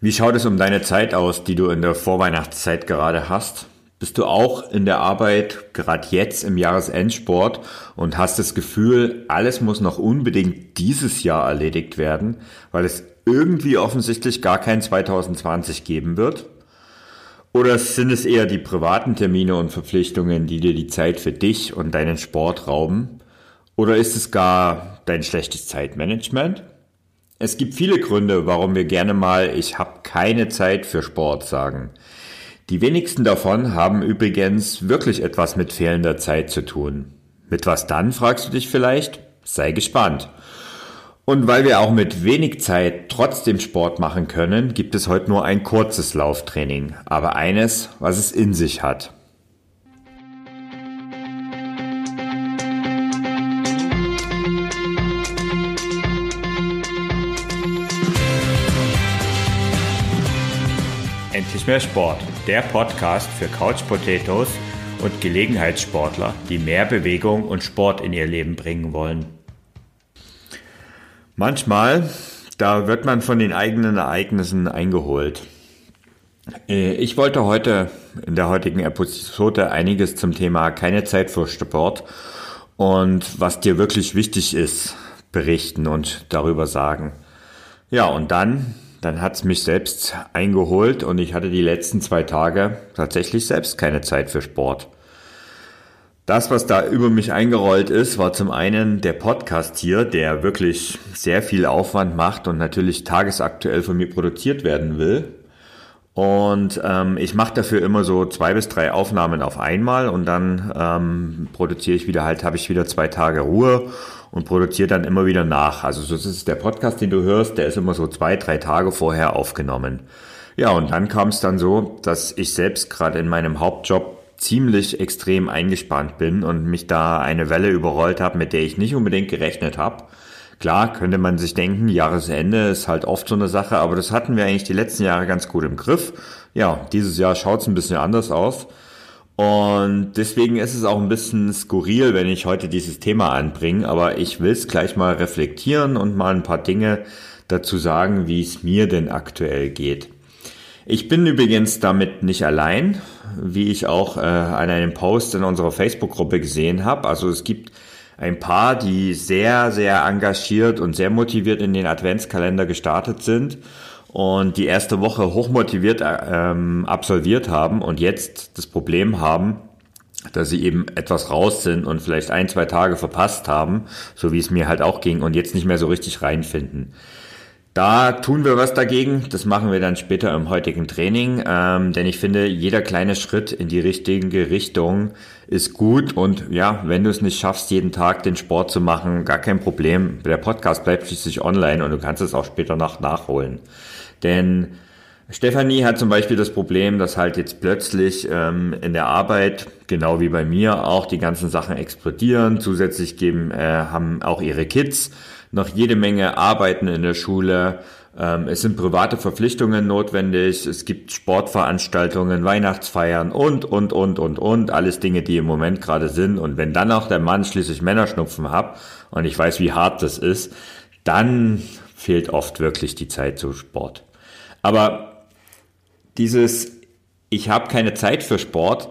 Wie schaut es um deine Zeit aus, die du in der Vorweihnachtszeit gerade hast? Bist du auch in der Arbeit, gerade jetzt im Jahresendsport und hast das Gefühl, alles muss noch unbedingt dieses Jahr erledigt werden, weil es irgendwie offensichtlich gar kein 2020 geben wird? Oder sind es eher die privaten Termine und Verpflichtungen, die dir die Zeit für dich und deinen Sport rauben? Oder ist es gar dein schlechtes Zeitmanagement? Es gibt viele Gründe, warum wir gerne mal ich habe keine Zeit für Sport sagen. Die wenigsten davon haben übrigens wirklich etwas mit fehlender Zeit zu tun. Mit was dann, fragst du dich vielleicht? Sei gespannt. Und weil wir auch mit wenig Zeit trotzdem Sport machen können, gibt es heute nur ein kurzes Lauftraining, aber eines, was es in sich hat. Mehr Sport, der Podcast für Couch Potatoes und Gelegenheitssportler, die mehr Bewegung und Sport in ihr Leben bringen wollen. Manchmal, da wird man von den eigenen Ereignissen eingeholt. Äh, ich wollte heute in der heutigen Episode einiges zum Thema keine Zeit für Sport und was dir wirklich wichtig ist, berichten und darüber sagen. Ja, und dann dann hat's mich selbst eingeholt und ich hatte die letzten zwei Tage tatsächlich selbst keine Zeit für Sport. Das, was da über mich eingerollt ist, war zum einen der Podcast hier, der wirklich sehr viel Aufwand macht und natürlich tagesaktuell von mir produziert werden will. Und ähm, ich mache dafür immer so zwei bis drei Aufnahmen auf einmal und dann ähm, produziere ich wieder halt, habe ich wieder zwei Tage Ruhe und produziere dann immer wieder nach. Also so ist der Podcast, den du hörst, der ist immer so zwei, drei Tage vorher aufgenommen. Ja, und dann kam es dann so, dass ich selbst gerade in meinem Hauptjob ziemlich extrem eingespannt bin und mich da eine Welle überrollt habe, mit der ich nicht unbedingt gerechnet habe. Klar, könnte man sich denken, Jahresende ist halt oft so eine Sache, aber das hatten wir eigentlich die letzten Jahre ganz gut im Griff. Ja, dieses Jahr schaut es ein bisschen anders aus. Und deswegen ist es auch ein bisschen skurril, wenn ich heute dieses Thema anbringe, aber ich will es gleich mal reflektieren und mal ein paar Dinge dazu sagen, wie es mir denn aktuell geht. Ich bin übrigens damit nicht allein, wie ich auch äh, an einem Post in unserer Facebook-Gruppe gesehen habe. Also es gibt ein paar, die sehr, sehr engagiert und sehr motiviert in den Adventskalender gestartet sind und die erste Woche hochmotiviert äh, ähm, absolviert haben und jetzt das Problem haben, dass sie eben etwas raus sind und vielleicht ein, zwei Tage verpasst haben, so wie es mir halt auch ging und jetzt nicht mehr so richtig reinfinden. Da tun wir was dagegen. Das machen wir dann später im heutigen Training. Ähm, denn ich finde, jeder kleine Schritt in die richtige Richtung ist gut. Und ja, wenn du es nicht schaffst, jeden Tag den Sport zu machen, gar kein Problem. Der Podcast bleibt schließlich online und du kannst es auch später noch nachholen. Denn Stefanie hat zum Beispiel das Problem, dass halt jetzt plötzlich ähm, in der Arbeit, genau wie bei mir, auch die ganzen Sachen explodieren. Zusätzlich geben, äh, haben auch ihre Kids noch jede Menge Arbeiten in der Schule. Ähm, es sind private Verpflichtungen notwendig. Es gibt Sportveranstaltungen, Weihnachtsfeiern und, und, und, und, und. Alles Dinge, die im Moment gerade sind. Und wenn dann auch der Mann schließlich Männerschnupfen hat und ich weiß, wie hart das ist, dann fehlt oft wirklich die Zeit zu Sport. Aber dieses, ich habe keine Zeit für Sport,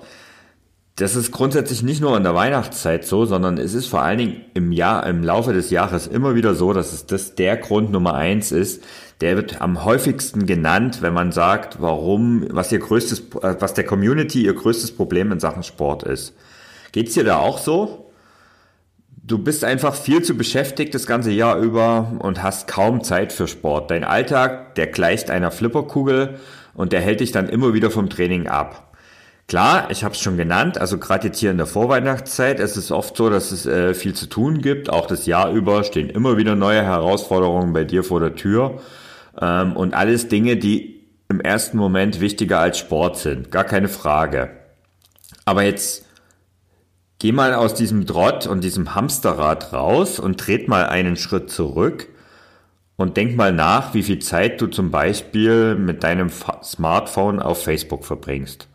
das ist grundsätzlich nicht nur in der Weihnachtszeit so, sondern es ist vor allen Dingen im Jahr, im Laufe des Jahres immer wieder so, dass es das der Grund Nummer eins ist. Der wird am häufigsten genannt, wenn man sagt, warum, was ihr größtes, äh, was der Community ihr größtes Problem in Sachen Sport ist. Geht's dir da auch so? Du bist einfach viel zu beschäftigt das ganze Jahr über und hast kaum Zeit für Sport. Dein Alltag, der gleicht einer Flipperkugel und der hält dich dann immer wieder vom Training ab. Klar, ich habe es schon genannt, also gerade jetzt hier in der Vorweihnachtszeit, es ist oft so, dass es äh, viel zu tun gibt. Auch das Jahr über stehen immer wieder neue Herausforderungen bei dir vor der Tür. Ähm, und alles Dinge, die im ersten Moment wichtiger als Sport sind, gar keine Frage. Aber jetzt geh mal aus diesem Trott und diesem Hamsterrad raus und tret mal einen Schritt zurück und denk mal nach, wie viel Zeit du zum Beispiel mit deinem Smartphone auf Facebook verbringst.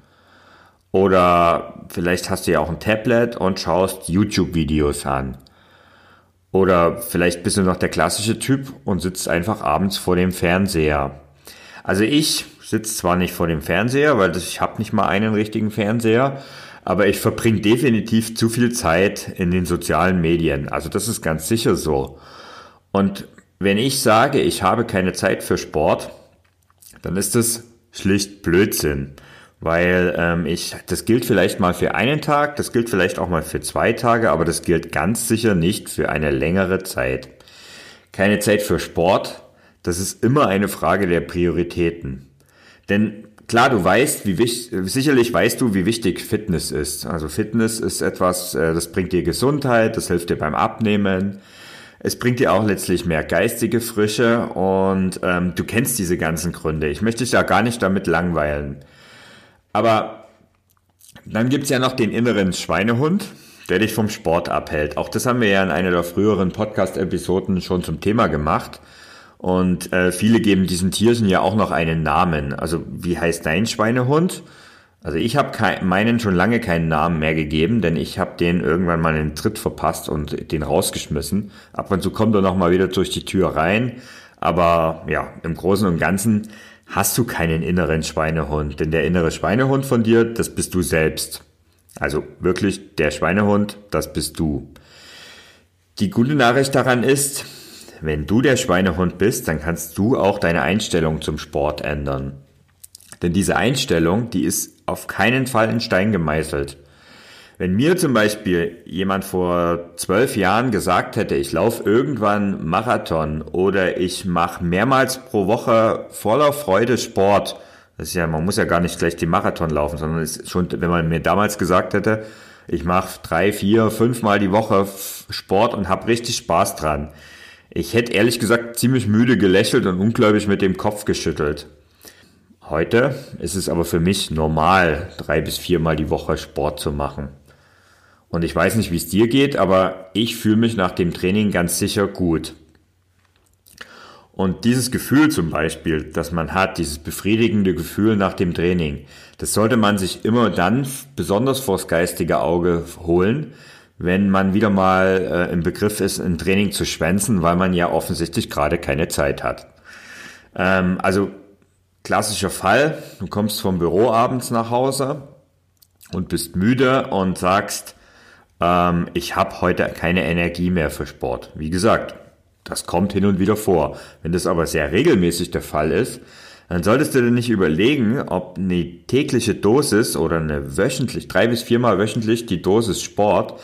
Oder vielleicht hast du ja auch ein Tablet und schaust YouTube-Videos an. Oder vielleicht bist du noch der klassische Typ und sitzt einfach abends vor dem Fernseher. Also ich sitze zwar nicht vor dem Fernseher, weil ich habe nicht mal einen richtigen Fernseher, aber ich verbringe definitiv zu viel Zeit in den sozialen Medien. Also das ist ganz sicher so. Und wenn ich sage, ich habe keine Zeit für Sport, dann ist das schlicht Blödsinn. Weil ähm, ich, das gilt vielleicht mal für einen Tag, das gilt vielleicht auch mal für zwei Tage, aber das gilt ganz sicher nicht für eine längere Zeit. Keine Zeit für Sport, das ist immer eine Frage der Prioritäten. Denn klar, du weißt, wie wichtig, sicherlich weißt du, wie wichtig Fitness ist. Also Fitness ist etwas, äh, das bringt dir Gesundheit, das hilft dir beim Abnehmen. Es bringt dir auch letztlich mehr geistige Frische und ähm, du kennst diese ganzen Gründe. Ich möchte dich ja gar nicht damit langweilen. Aber dann gibt's ja noch den inneren Schweinehund, der dich vom Sport abhält. Auch das haben wir ja in einer der früheren Podcast-Episoden schon zum Thema gemacht. Und äh, viele geben diesen Tierchen ja auch noch einen Namen. Also wie heißt dein Schweinehund? Also ich habe meinen schon lange keinen Namen mehr gegeben, denn ich habe den irgendwann mal einen Tritt verpasst und den rausgeschmissen. Ab und zu kommt er noch mal wieder durch die Tür rein. Aber ja, im Großen und Ganzen hast du keinen inneren Schweinehund, denn der innere Schweinehund von dir, das bist du selbst. Also wirklich, der Schweinehund, das bist du. Die gute Nachricht daran ist, wenn du der Schweinehund bist, dann kannst du auch deine Einstellung zum Sport ändern. Denn diese Einstellung, die ist auf keinen Fall in Stein gemeißelt. Wenn mir zum Beispiel jemand vor zwölf Jahren gesagt hätte, ich laufe irgendwann Marathon oder ich mache mehrmals pro Woche voller Freude Sport, das ist ja, man muss ja gar nicht gleich die Marathon laufen, sondern ist schon, wenn man mir damals gesagt hätte, ich mache drei, vier, fünfmal die Woche Sport und habe richtig Spaß dran, ich hätte ehrlich gesagt ziemlich müde gelächelt und ungläubig mit dem Kopf geschüttelt. Heute ist es aber für mich normal, drei bis viermal die Woche Sport zu machen. Und ich weiß nicht, wie es dir geht, aber ich fühle mich nach dem Training ganz sicher gut. Und dieses Gefühl zum Beispiel, das man hat, dieses befriedigende Gefühl nach dem Training, das sollte man sich immer dann besonders vors geistige Auge holen, wenn man wieder mal äh, im Begriff ist, ein Training zu schwänzen, weil man ja offensichtlich gerade keine Zeit hat. Ähm, also klassischer Fall, du kommst vom Büro abends nach Hause und bist müde und sagst, ähm, ich habe heute keine Energie mehr für Sport. Wie gesagt, das kommt hin und wieder vor. Wenn das aber sehr regelmäßig der Fall ist, dann solltest du dir nicht überlegen, ob eine tägliche Dosis oder eine wöchentlich, drei bis viermal wöchentlich die Dosis Sport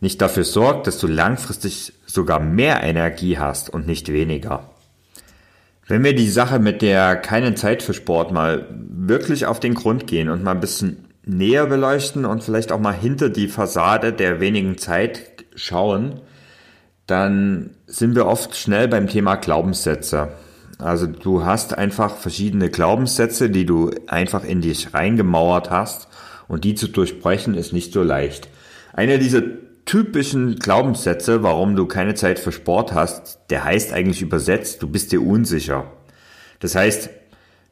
nicht dafür sorgt, dass du langfristig sogar mehr Energie hast und nicht weniger. Wenn wir die Sache mit der keine Zeit für Sport mal wirklich auf den Grund gehen und mal ein bisschen näher beleuchten und vielleicht auch mal hinter die Fassade der wenigen Zeit schauen, dann sind wir oft schnell beim Thema Glaubenssätze. Also du hast einfach verschiedene Glaubenssätze, die du einfach in dich reingemauert hast und die zu durchbrechen ist nicht so leicht. Einer dieser typischen Glaubenssätze, warum du keine Zeit für Sport hast, der heißt eigentlich übersetzt, du bist dir unsicher. Das heißt,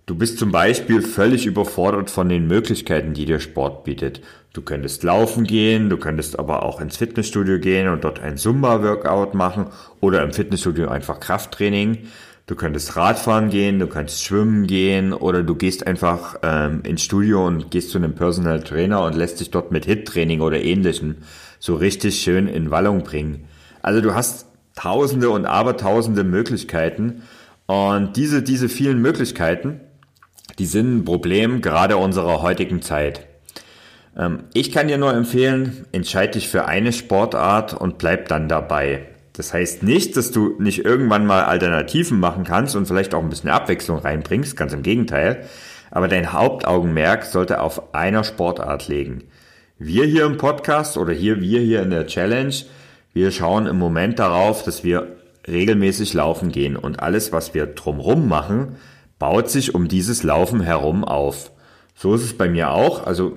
du bist zum Beispiel völlig überfordert von den Möglichkeiten, die dir Sport bietet. Du könntest laufen gehen, du könntest aber auch ins Fitnessstudio gehen und dort ein Zumba-Workout machen oder im Fitnessstudio einfach Krafttraining. Du könntest Radfahren gehen, du könntest schwimmen gehen oder du gehst einfach ähm, ins Studio und gehst zu einem Personal Trainer und lässt dich dort mit Hit-Training oder ähnlichem so richtig schön in Wallung bringen. Also du hast tausende und abertausende Möglichkeiten und diese, diese vielen Möglichkeiten, die sind ein Problem gerade unserer heutigen Zeit. Ähm, ich kann dir nur empfehlen, entscheide dich für eine Sportart und bleib dann dabei. Das heißt nicht, dass du nicht irgendwann mal Alternativen machen kannst und vielleicht auch ein bisschen Abwechslung reinbringst, ganz im Gegenteil. Aber dein Hauptaugenmerk sollte auf einer Sportart liegen. Wir hier im Podcast oder hier wir hier in der Challenge, wir schauen im Moment darauf, dass wir regelmäßig laufen gehen und alles, was wir drumrum machen, baut sich um dieses Laufen herum auf. So ist es bei mir auch. Also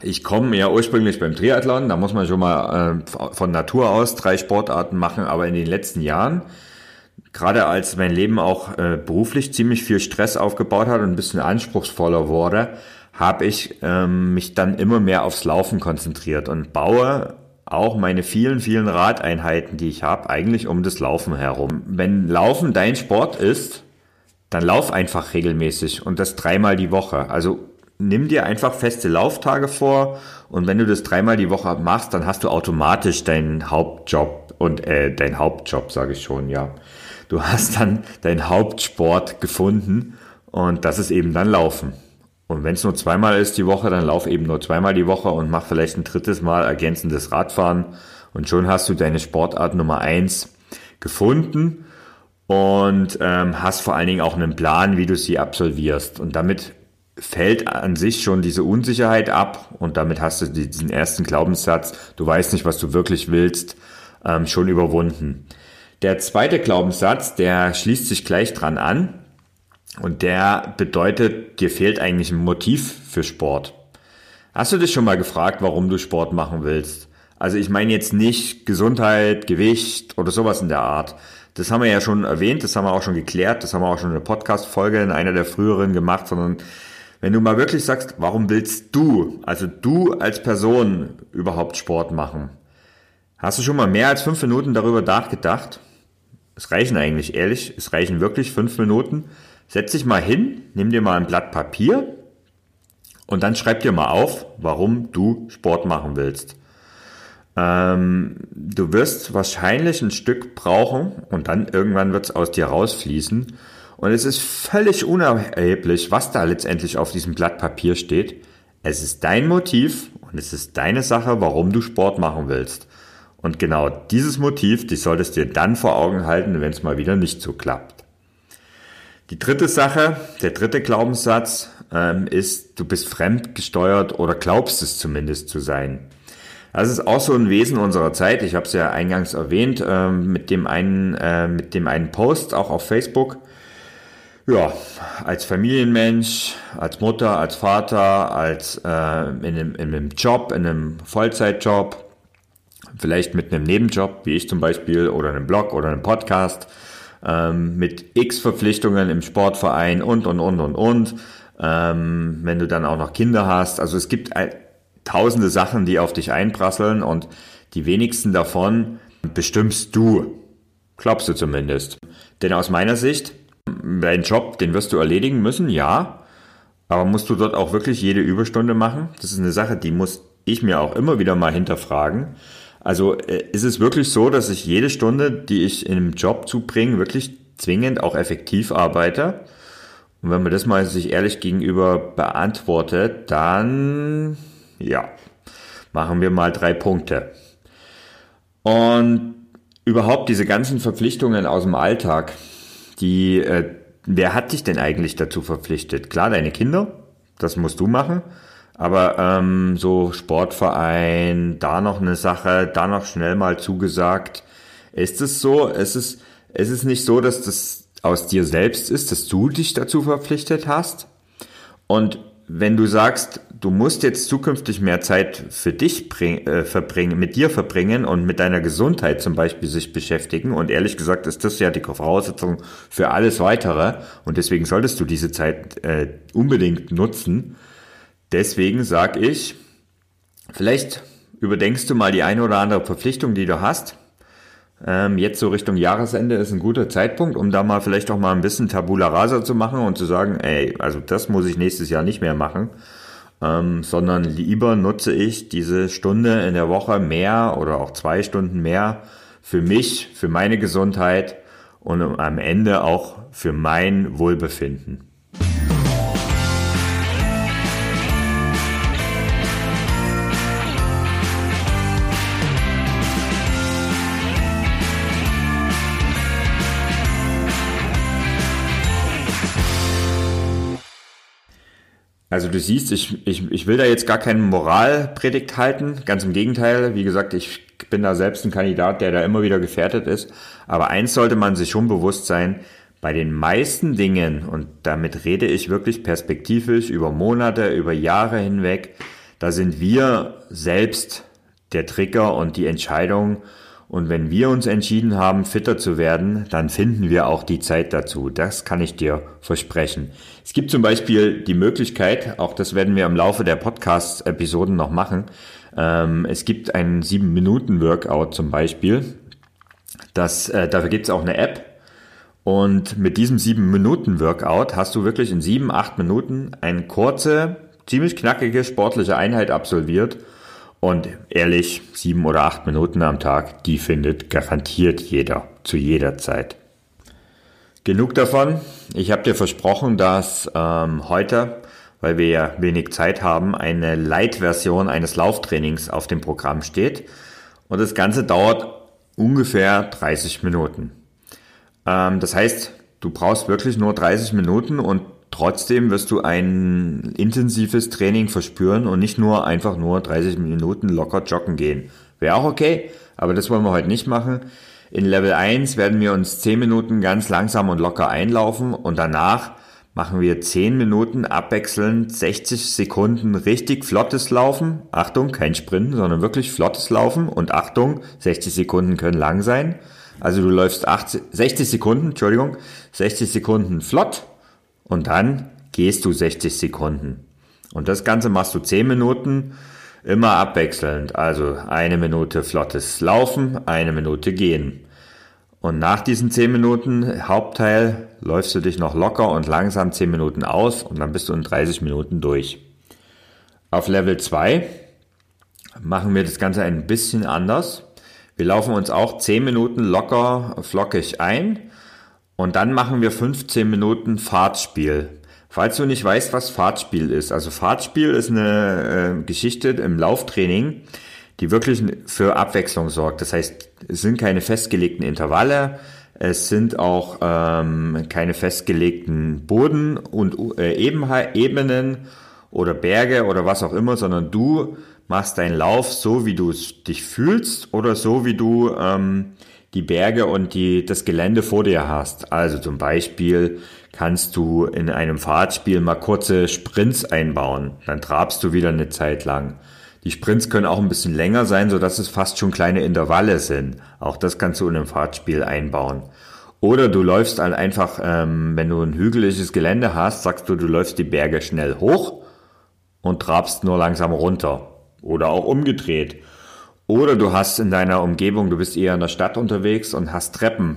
ich komme ja ursprünglich beim Triathlon, da muss man schon mal äh, von Natur aus drei Sportarten machen, aber in den letzten Jahren, gerade als mein Leben auch äh, beruflich ziemlich viel Stress aufgebaut hat und ein bisschen anspruchsvoller wurde, habe ich ähm, mich dann immer mehr aufs Laufen konzentriert und baue auch meine vielen, vielen Radeinheiten, die ich habe, eigentlich um das Laufen herum. Wenn Laufen dein Sport ist, dann lauf einfach regelmäßig und das dreimal die Woche. Also nimm dir einfach feste Lauftage vor und wenn du das dreimal die Woche machst, dann hast du automatisch deinen Hauptjob und äh, dein Hauptjob, sage ich schon, ja. Du hast dann deinen Hauptsport gefunden und das ist eben dann Laufen. Und wenn es nur zweimal ist die Woche, dann lauf eben nur zweimal die Woche und mach vielleicht ein drittes Mal ergänzendes Radfahren und schon hast du deine Sportart Nummer eins gefunden und ähm, hast vor allen Dingen auch einen Plan, wie du sie absolvierst. Und damit fällt an sich schon diese Unsicherheit ab und damit hast du diesen ersten Glaubenssatz, du weißt nicht, was du wirklich willst, ähm, schon überwunden. Der zweite Glaubenssatz, der schließt sich gleich dran an und der bedeutet, dir fehlt eigentlich ein Motiv für Sport. Hast du dich schon mal gefragt, warum du Sport machen willst? Also ich meine jetzt nicht Gesundheit, Gewicht oder sowas in der Art. Das haben wir ja schon erwähnt, das haben wir auch schon geklärt, das haben wir auch schon in einer Podcast-Folge in einer der früheren gemacht, sondern wenn du mal wirklich sagst, warum willst du, also du als Person überhaupt Sport machen? Hast du schon mal mehr als fünf Minuten darüber nachgedacht? Es reichen eigentlich, ehrlich, es reichen wirklich fünf Minuten. Setz dich mal hin, nimm dir mal ein Blatt Papier und dann schreib dir mal auf, warum du Sport machen willst. Ähm, du wirst wahrscheinlich ein Stück brauchen und dann irgendwann wird es aus dir rausfließen. Und es ist völlig unerheblich, was da letztendlich auf diesem Blatt Papier steht. Es ist dein Motiv und es ist deine Sache, warum du Sport machen willst. Und genau dieses Motiv, die solltest du dir dann vor Augen halten, wenn es mal wieder nicht so klappt. Die dritte Sache, der dritte Glaubenssatz ähm, ist, du bist fremdgesteuert oder glaubst es zumindest zu sein. Das ist auch so ein Wesen unserer Zeit. Ich habe es ja eingangs erwähnt ähm, mit dem einen äh, mit dem einen Post auch auf Facebook ja, als Familienmensch, als Mutter, als Vater, als äh, in, einem, in einem Job, in einem Vollzeitjob, vielleicht mit einem Nebenjob, wie ich zum Beispiel, oder einem Blog oder einem Podcast, ähm, mit x Verpflichtungen im Sportverein und, und, und, und, und. Ähm, wenn du dann auch noch Kinder hast. Also es gibt ein, tausende Sachen, die auf dich einprasseln und die wenigsten davon bestimmst du. Glaubst du zumindest. Denn aus meiner Sicht Deinen Job, den wirst du erledigen müssen, ja. Aber musst du dort auch wirklich jede Überstunde machen? Das ist eine Sache, die muss ich mir auch immer wieder mal hinterfragen. Also äh, ist es wirklich so, dass ich jede Stunde, die ich in einem Job zubringe, wirklich zwingend auch effektiv arbeite? Und wenn man das mal sich ehrlich gegenüber beantwortet, dann ja, machen wir mal drei Punkte. Und überhaupt diese ganzen Verpflichtungen aus dem Alltag, die, äh, wer hat dich denn eigentlich dazu verpflichtet? Klar, deine Kinder, das musst du machen. Aber ähm, so Sportverein, da noch eine Sache, da noch schnell mal zugesagt. Ist es so? Ist es, ist es nicht so, dass das aus dir selbst ist, dass du dich dazu verpflichtet hast? Und wenn du sagst, du musst jetzt zukünftig mehr Zeit für dich bring, äh, verbringen, mit dir verbringen und mit deiner Gesundheit zum Beispiel sich beschäftigen. Und ehrlich gesagt ist das ja die Voraussetzung für alles weitere. Und deswegen solltest du diese Zeit äh, unbedingt nutzen. Deswegen sag ich, vielleicht überdenkst du mal die eine oder andere Verpflichtung, die du hast. Ähm, jetzt so Richtung Jahresende ist ein guter Zeitpunkt, um da mal vielleicht auch mal ein bisschen Tabula Rasa zu machen und zu sagen, ey, also das muss ich nächstes Jahr nicht mehr machen ähm, sondern lieber nutze ich diese Stunde in der Woche mehr oder auch zwei Stunden mehr für mich, für meine Gesundheit und am Ende auch für mein Wohlbefinden. Also du siehst, ich, ich, ich will da jetzt gar keinen Moralpredigt halten, ganz im Gegenteil. Wie gesagt, ich bin da selbst ein Kandidat, der da immer wieder gefährdet ist. Aber eins sollte man sich schon bewusst sein, bei den meisten Dingen, und damit rede ich wirklich perspektivisch über Monate, über Jahre hinweg, da sind wir selbst der Trigger und die Entscheidung, und wenn wir uns entschieden haben, fitter zu werden, dann finden wir auch die Zeit dazu. Das kann ich dir versprechen. Es gibt zum Beispiel die Möglichkeit, auch das werden wir im Laufe der Podcast-Episoden noch machen. Ähm, es gibt einen 7-Minuten-Workout zum Beispiel. Das, äh, dafür gibt es auch eine App. Und mit diesem 7-Minuten-Workout hast du wirklich in 7, 8 Minuten eine kurze, ziemlich knackige sportliche Einheit absolviert. Und ehrlich, 7 oder 8 Minuten am Tag, die findet garantiert jeder, zu jeder Zeit. Genug davon. Ich habe dir versprochen, dass ähm, heute, weil wir ja wenig Zeit haben, eine Light-Version eines Lauftrainings auf dem Programm steht. Und das Ganze dauert ungefähr 30 Minuten. Ähm, das heißt, du brauchst wirklich nur 30 Minuten und trotzdem wirst du ein intensives Training verspüren und nicht nur einfach nur 30 Minuten locker joggen gehen. Wäre auch okay, aber das wollen wir heute nicht machen. In Level 1 werden wir uns 10 Minuten ganz langsam und locker einlaufen und danach machen wir 10 Minuten abwechselnd 60 Sekunden richtig flottes Laufen. Achtung, kein Sprinten, sondern wirklich flottes Laufen und Achtung, 60 Sekunden können lang sein. Also du läufst 80, 60 Sekunden, Entschuldigung, 60 Sekunden flott und dann gehst du 60 Sekunden. Und das Ganze machst du 10 Minuten, immer abwechselnd. Also eine Minute flottes Laufen, eine Minute gehen. Und nach diesen 10 Minuten Hauptteil läufst du dich noch locker und langsam 10 Minuten aus und dann bist du in 30 Minuten durch. Auf Level 2 machen wir das Ganze ein bisschen anders. Wir laufen uns auch 10 Minuten locker flockig ein und dann machen wir 15 Minuten Fahrtspiel. Falls du nicht weißt, was Fahrtspiel ist, also Fahrtspiel ist eine äh, Geschichte im Lauftraining, die wirklich für Abwechslung sorgt. Das heißt, es sind keine festgelegten Intervalle, es sind auch ähm, keine festgelegten Boden und äh, Ebenen oder Berge oder was auch immer, sondern du machst deinen Lauf so, wie du dich fühlst oder so, wie du ähm, die Berge und die, das Gelände vor dir hast. Also zum Beispiel kannst du in einem Fahrtspiel mal kurze Sprints einbauen. Dann trabst du wieder eine Zeit lang. Die Sprints können auch ein bisschen länger sein, so dass es fast schon kleine Intervalle sind. Auch das kannst du in einem Fahrtspiel einbauen. Oder du läufst halt einfach, ähm, wenn du ein hügeliges Gelände hast, sagst du, du läufst die Berge schnell hoch und trabst nur langsam runter. Oder auch umgedreht. Oder du hast in deiner Umgebung, du bist eher in der Stadt unterwegs und hast Treppen.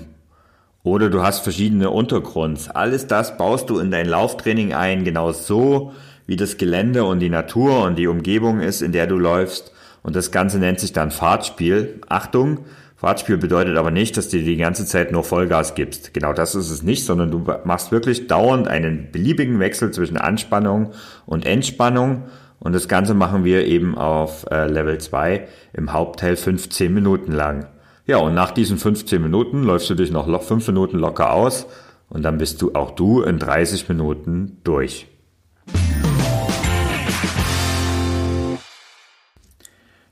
Oder du hast verschiedene Untergrunds. Alles das baust du in dein Lauftraining ein, genau so, wie das Gelände und die Natur und die Umgebung ist, in der du läufst. Und das Ganze nennt sich dann Fahrtspiel. Achtung, Fahrtspiel bedeutet aber nicht, dass du die ganze Zeit nur Vollgas gibst. Genau das ist es nicht, sondern du machst wirklich dauernd einen beliebigen Wechsel zwischen Anspannung und Entspannung und das Ganze machen wir eben auf äh, Level 2 im Hauptteil 15 Minuten lang. Ja, und nach diesen 15 Minuten läufst du dich noch 5 Minuten locker aus und dann bist du auch du in 30 Minuten durch.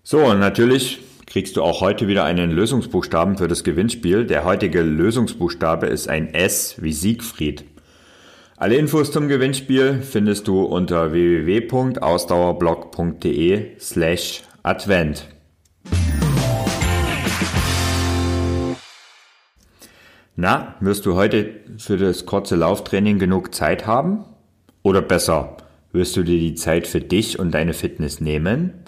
So, und natürlich kriegst du auch heute wieder einen Lösungsbuchstaben für das Gewinnspiel. Der heutige Lösungsbuchstabe ist ein S wie Siegfried. Alle Infos zum Gewinnspiel findest du unter www.ausdauerblog.de slash Advent. Na, wirst du heute für das kurze Lauftraining genug Zeit haben? Oder besser, wirst du dir die Zeit für dich und deine Fitness nehmen?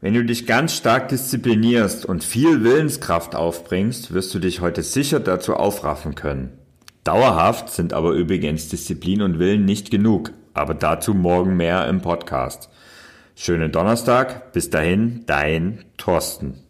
Wenn du dich ganz stark disziplinierst und viel Willenskraft aufbringst, wirst du dich heute sicher dazu aufraffen können. Dauerhaft sind aber übrigens Disziplin und Willen nicht genug, aber dazu morgen mehr im Podcast. Schönen Donnerstag, bis dahin, dein Thorsten.